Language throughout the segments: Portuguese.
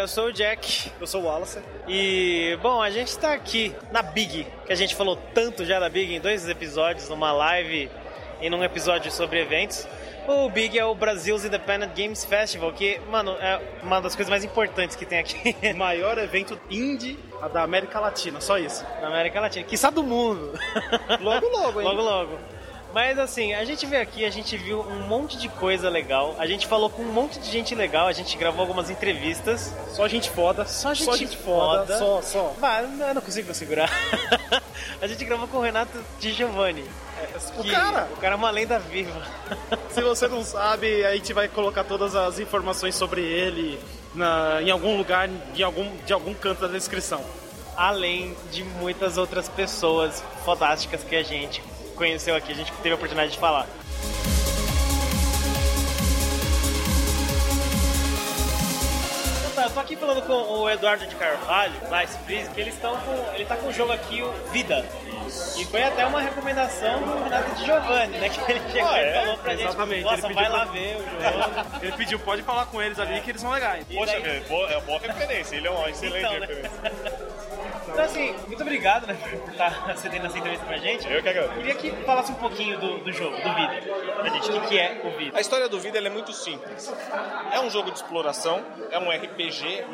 galera, eu sou o Jack. Eu sou o Wallace. E, bom, a gente tá aqui na Big, que a gente falou tanto já da Big em dois episódios, numa live e num episódio sobre eventos. O Big é o Brasil's Independent Games Festival, que, mano, é uma das coisas mais importantes que tem aqui. O maior evento indie da América Latina, só isso. Na América Latina, que do mundo. Logo, logo, hein? Logo, logo. Mas assim, a gente veio aqui, a gente viu um monte de coisa legal, a gente falou com um monte de gente legal, a gente gravou algumas entrevistas. Só gente foda. Só gente, só gente foda. foda. Só, só. Mas eu não consigo segurar. a gente gravou com o Renato Di Giovanni. O cara! O cara é uma lenda viva. Se você não sabe, a gente vai colocar todas as informações sobre ele na, em algum lugar, em algum, de algum canto da descrição. Além de muitas outras pessoas fantásticas que a gente conheceu aqui, a gente teve a oportunidade de falar. Tá, eu tô aqui falando com o Eduardo de Carvalho, da Freeze, que eles estão com. Ele tá com o jogo aqui, o Vida. E foi até uma recomendação do Renato de Giovanni, né? Que ele chegou ah, e falou pra Exatamente. gente, nossa, vai lá ver o jogo. ele pediu, pode falar com eles ali que eles são legais. Poxa, daí... é uma boa referência, ele é uma excelente então, né? referência. Então, assim, muito obrigado, né, por estar cedendo essa entrevista pra gente. Eu que agradeço. Queria que falasse um pouquinho do, do jogo, do Vida, pra gente, o que é o Vida. A história do Vida é muito simples. É um jogo de exploração, é um RPG,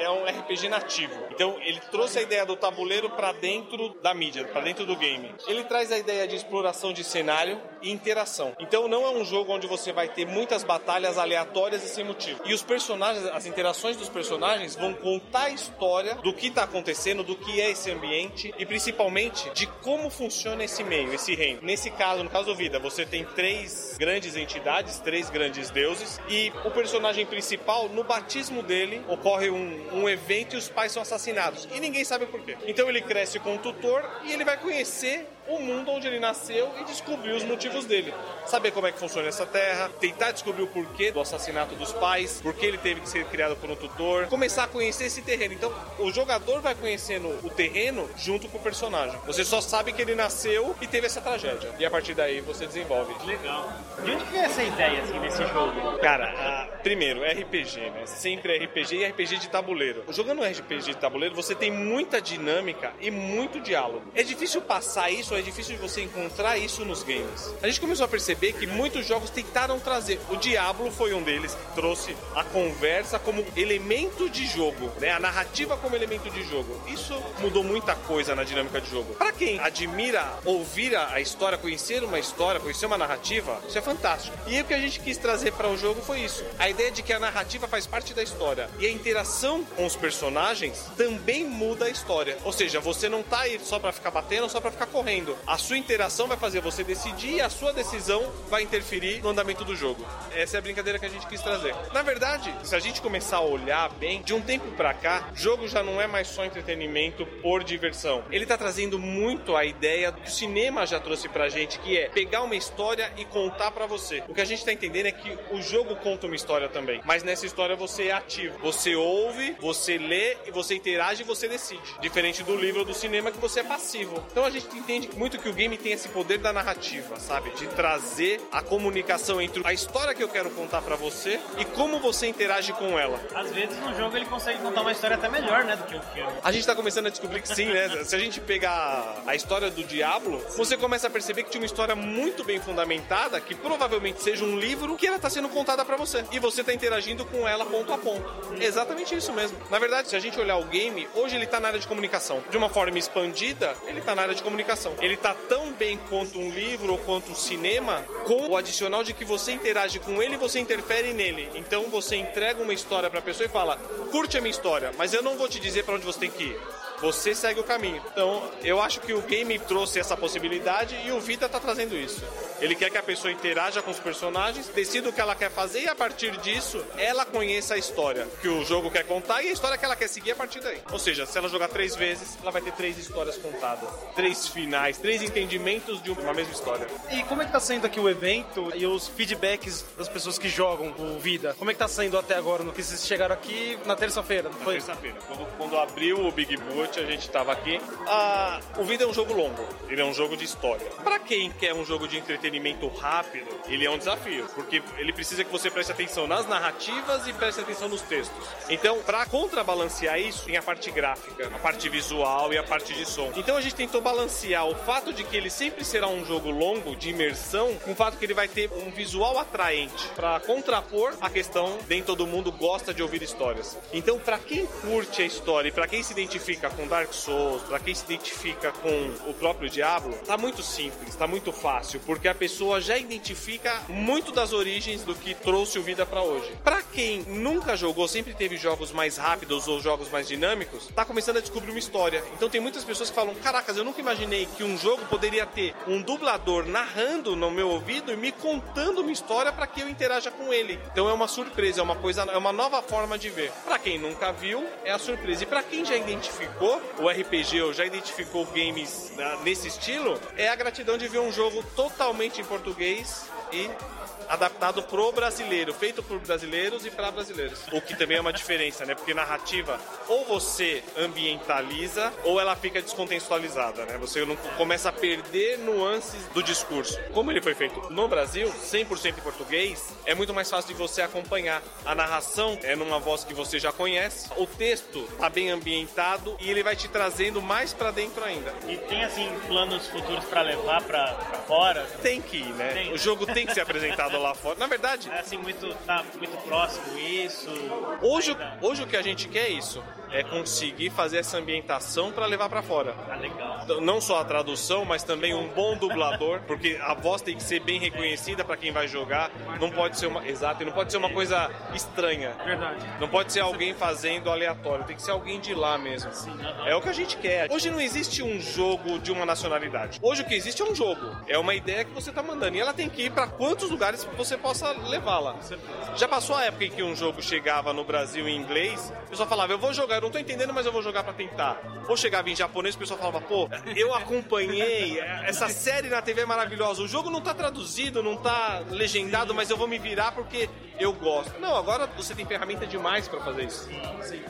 é um RPG nativo. Então, ele trouxe a ideia do tabuleiro para dentro da mídia, para dentro do game. Ele traz a ideia de exploração de cenário e interação. Então, não é um jogo onde você vai ter muitas batalhas aleatórias e sem motivo. E os personagens, as interações dos personagens vão contar a história do que está acontecendo, do que é esse ambiente e principalmente de como funciona esse meio, esse reino. Nesse caso, no caso do Vida, você tem três grandes entidades, três grandes deuses e o personagem principal, no batismo dele, ocorre um, um evento e os pais são assassinados e ninguém sabe por quê. Então ele cresce com um tutor e ele vai conhecer o mundo onde ele nasceu e descobrir os motivos dele. Saber como é que funciona essa terra, tentar descobrir o porquê do assassinato dos pais, por que ele teve que ser criado por um tutor, começar a conhecer esse terreno. Então, o jogador vai conhecendo o terreno junto com o personagem. Você só sabe que ele nasceu e teve essa tragédia. E a partir daí você desenvolve. Legal. De onde veio essa ideia assim desse jogo? Cara, a... primeiro, RPG, né? Sempre RPG e RPG de tabuleiro. Jogando RPG de tabuleiro, você tem muita dinâmica e muito diálogo. É difícil passar isso é difícil de você encontrar isso nos games. A gente começou a perceber que muitos jogos tentaram trazer. O Diablo foi um deles que trouxe a conversa como elemento de jogo, né? A narrativa como elemento de jogo. Isso mudou muita coisa na dinâmica de jogo. Para quem admira ouvir a história, conhecer uma história, conhecer uma narrativa, isso é fantástico. E o que a gente quis trazer para o jogo foi isso. A ideia de que a narrativa faz parte da história e a interação com os personagens também muda a história. Ou seja, você não tá aí só para ficar batendo, só para ficar correndo a sua interação vai fazer você decidir e a sua decisão vai interferir no andamento do jogo. Essa é a brincadeira que a gente quis trazer. Na verdade, se a gente começar a olhar bem, de um tempo pra cá, jogo já não é mais só entretenimento por diversão. Ele tá trazendo muito a ideia que o cinema já trouxe pra gente, que é pegar uma história e contar para você. O que a gente tá entendendo é que o jogo conta uma história também, mas nessa história você é ativo. Você ouve, você lê e você interage e você decide. Diferente do livro ou do cinema que você é passivo. Então a gente entende muito que o game tem esse poder da narrativa, sabe? De trazer a comunicação entre a história que eu quero contar para você e como você interage com ela. Às vezes no jogo ele consegue contar uma história até melhor, né, do que o filme. A gente tá começando a descobrir que sim, né? Se a gente pegar a história do Diablo, você começa a perceber que tinha uma história muito bem fundamentada, que provavelmente seja um livro que ela tá sendo contada para você. E você tá interagindo com ela ponto a ponto. exatamente isso mesmo. Na verdade, se a gente olhar o game, hoje ele tá na área de comunicação. De uma forma expandida, ele tá na área de comunicação ele tá tão bem quanto um livro ou quanto um cinema, com o adicional de que você interage com ele você interfere nele. Então você entrega uma história para a pessoa e fala: "Curte a minha história, mas eu não vou te dizer para onde você tem que ir você segue o caminho. Então, eu acho que o game trouxe essa possibilidade e o Vita tá trazendo isso. Ele quer que a pessoa interaja com os personagens, decida o que ela quer fazer e a partir disso ela conheça a história que o jogo quer contar e a história que ela quer seguir a partir daí. Ou seja, se ela jogar três vezes, ela vai ter três histórias contadas, três finais, três entendimentos de uma mesma história. E como é que tá sendo aqui o evento e os feedbacks das pessoas que jogam o Vida? Como é que tá sendo até agora? No que vocês chegaram aqui na terça-feira? Na terça-feira, quando, quando abriu o Big Boy noite, a gente tava aqui. Ah, o Vida é um jogo longo, ele é um jogo de história. Para quem quer um jogo de entretenimento rápido, ele é um desafio, porque ele precisa que você preste atenção nas narrativas e preste atenção nos textos. Então, para contrabalancear isso, tem a parte gráfica, a parte visual e a parte de som. Então a gente tentou balancear o fato de que ele sempre será um jogo longo de imersão, com o fato que ele vai ter um visual atraente para contrapor a questão nem todo mundo gosta de ouvir histórias. Então, para quem curte a história e para quem se identifica com Dark Souls, para quem se identifica com o próprio Diablo, tá muito simples, tá muito fácil, porque a pessoa já identifica muito das origens do que trouxe o vida para hoje. Para quem nunca jogou, sempre teve jogos mais rápidos ou jogos mais dinâmicos, tá começando a descobrir uma história. Então tem muitas pessoas que falam: "Caracas, eu nunca imaginei que um jogo poderia ter um dublador narrando no meu ouvido e me contando uma história para que eu interaja com ele". Então é uma surpresa, é uma coisa, é uma nova forma de ver. Para quem nunca viu, é a surpresa. E para quem já identificou o RPG já identificou games nesse estilo, é a gratidão de ver um jogo totalmente em português e adaptado pro brasileiro, feito por brasileiros e para brasileiros. O que também é uma diferença, né? Porque narrativa ou você ambientaliza ou ela fica descontextualizada, né? Você não começa a perder nuances do discurso. Como ele foi feito no Brasil, 100% em português, é muito mais fácil de você acompanhar. A narração é numa voz que você já conhece, o texto tá bem ambientado e ele vai te trazendo mais para dentro ainda. E tem assim planos futuros para levar para fora? Tem que ir, né? Tem. O jogo tem que ser apresentado lá fora. Na verdade, é assim muito tá muito próximo isso. Hoje, hoje o que a gente quer é isso é conseguir fazer essa ambientação para levar para fora. Ah, legal. Não só a tradução, mas também um bom dublador, porque a voz tem que ser bem reconhecida para quem vai jogar. Não pode ser uma, exato, não pode ser uma coisa estranha. Verdade. Não pode ser alguém fazendo aleatório, tem que ser alguém de lá mesmo. Sim, uh -huh. É o que a gente quer. Hoje não existe um jogo de uma nacionalidade. Hoje o que existe é um jogo. É uma ideia que você tá mandando e ela tem que ir para quantos lugares você possa levá-la. Já passou a época em que um jogo chegava no Brasil em inglês, o pessoal falava: "Eu vou jogar, eu não tô entendendo, mas eu vou jogar para tentar". Ou chegava em japonês, o pessoal falava: "Pô, eu acompanhei essa série na TV é maravilhosa. O jogo não tá traduzido, não tá legendado, mas eu vou me virar porque eu gosto". Não, agora você tem ferramenta demais para fazer isso.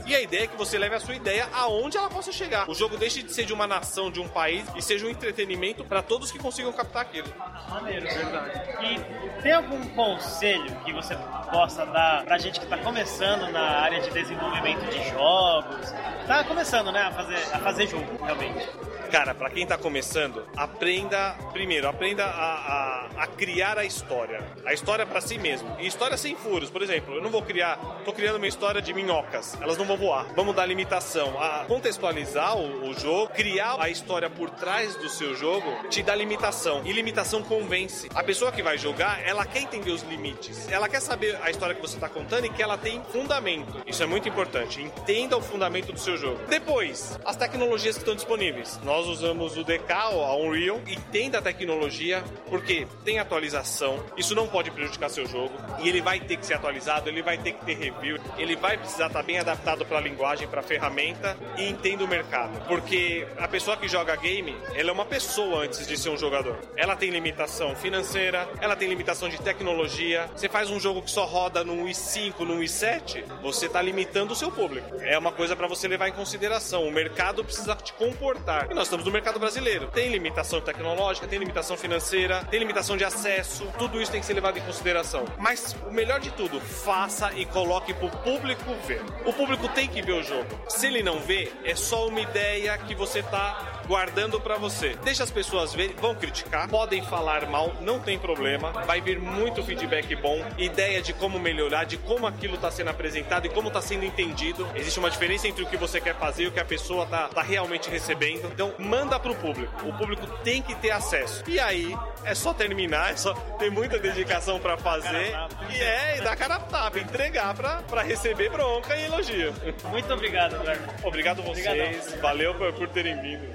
E a ideia é que você leve a sua ideia aonde ela possa chegar. O jogo deixe de ser de uma nação, de um país e seja um entretenimento para todos que consigam captar aquilo. Maneiro, verdade. E tem algum conselho que você possa dar pra gente que tá começando na área de desenvolvimento de jogos? Tá começando, né, a fazer, a fazer jogo, realmente. Cara, para quem tá começando, aprenda primeiro, aprenda a, a, a criar a história. A história para si mesmo. E história sem furos. Por exemplo, eu não vou criar, tô criando uma história de minhocas. Elas não vão voar. Vamos dar limitação. A contextualizar o, o jogo, criar a história por trás do seu jogo, te dá limitação. E limitação convence. A pessoa que vai jogar, ela quer entender os limites. Ela quer saber a história que você tá contando e que ela tem fundamento. Isso é muito importante. Entenda o fundamento do seu jogo. Depois, as tecnologias que estão disponíveis. Nós usamos o DK, a Unreal, entenda a tecnologia, porque tem atualização, isso não pode prejudicar seu jogo, e ele vai ter que ser atualizado, ele vai ter que ter review, ele vai precisar estar bem adaptado para a linguagem, para a ferramenta, e entenda o mercado. Porque a pessoa que joga game, ela é uma pessoa antes de ser um jogador. Ela tem limitação financeira, ela tem limitação de tecnologia. Você faz um jogo que só roda no i5, no i7, você está limitando o seu público. É uma coisa para você levar em consideração. O mercado precisa te comportar. E nós estamos no mercado brasileiro. Tem limitação tecnológica, tem limitação financeira, tem limitação de acesso, tudo isso tem que ser levado em consideração. Mas o melhor de tudo, faça e coloque pro público ver. O público tem que ver o jogo. Se ele não vê, é só uma ideia que você tá guardando para você. Deixa as pessoas verem, vão criticar, podem falar mal, não tem problema. Vai vir muito feedback bom, ideia de como melhorar, de como aquilo tá sendo apresentado e como tá sendo entendido. Existe uma diferença entre o que você quer fazer e o que a pessoa tá, tá realmente recebendo. Então, manda pro público. O público tem que ter acesso. E aí, é só terminar, é só ter muita dedicação para fazer. E é, e dar cara a tapa, entregar pra, pra receber bronca e elogio. Muito obrigado, Eduardo. Obrigado a vocês. Obrigadão. Valeu por, por terem vindo.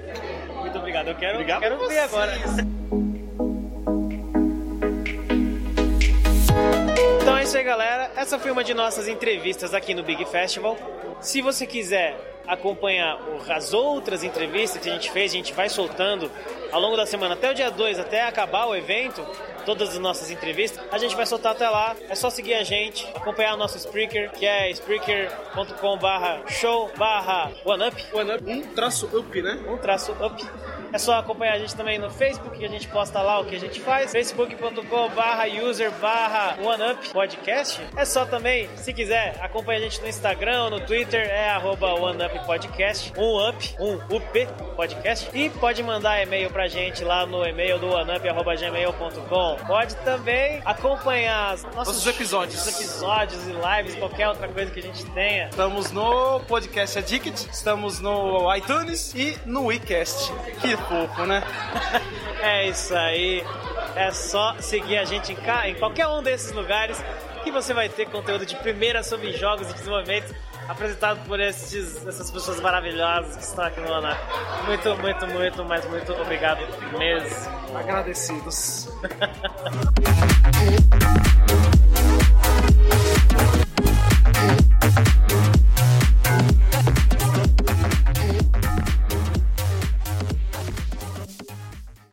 Muito obrigado. Eu quero, Obrigado quero ver agora. é isso aí, galera. Essa foi uma de nossas entrevistas aqui no Big Festival. Se você quiser acompanhar as outras entrevistas que a gente fez, a gente vai soltando ao longo da semana, até o dia 2, até acabar o evento, todas as nossas entrevistas, a gente vai soltar até lá. É só seguir a gente, acompanhar o nosso Spreaker, que é spreaker.com barra show barra OneUp. OneUp, um traço up, né? Um traço up. É só acompanhar a gente também no Facebook, que a gente posta lá o que a gente faz. facebook.com barra user barra OneUp podcast. É só também, se quiser, acompanha a gente no Instagram, no Twitter, é arroba OneUp Podcast. Um up, um UP podcast. E pode mandar e-mail pra gente lá no e-mail do oneup.gmail.com. Pode também acompanhar nossos, nossos episódios. episódios e lives, qualquer outra coisa que a gente tenha. Estamos no Podcast Addict, estamos no iTunes e no WeCast. Que fofo, né? é isso aí. É só seguir a gente em, em qualquer um desses lugares que você vai ter conteúdo de primeira sobre jogos e desenvolvimento apresentado por esses, essas pessoas maravilhosas que estão aqui no ANAP. Muito, muito, muito, mas muito obrigado mesmo. Agradecidos.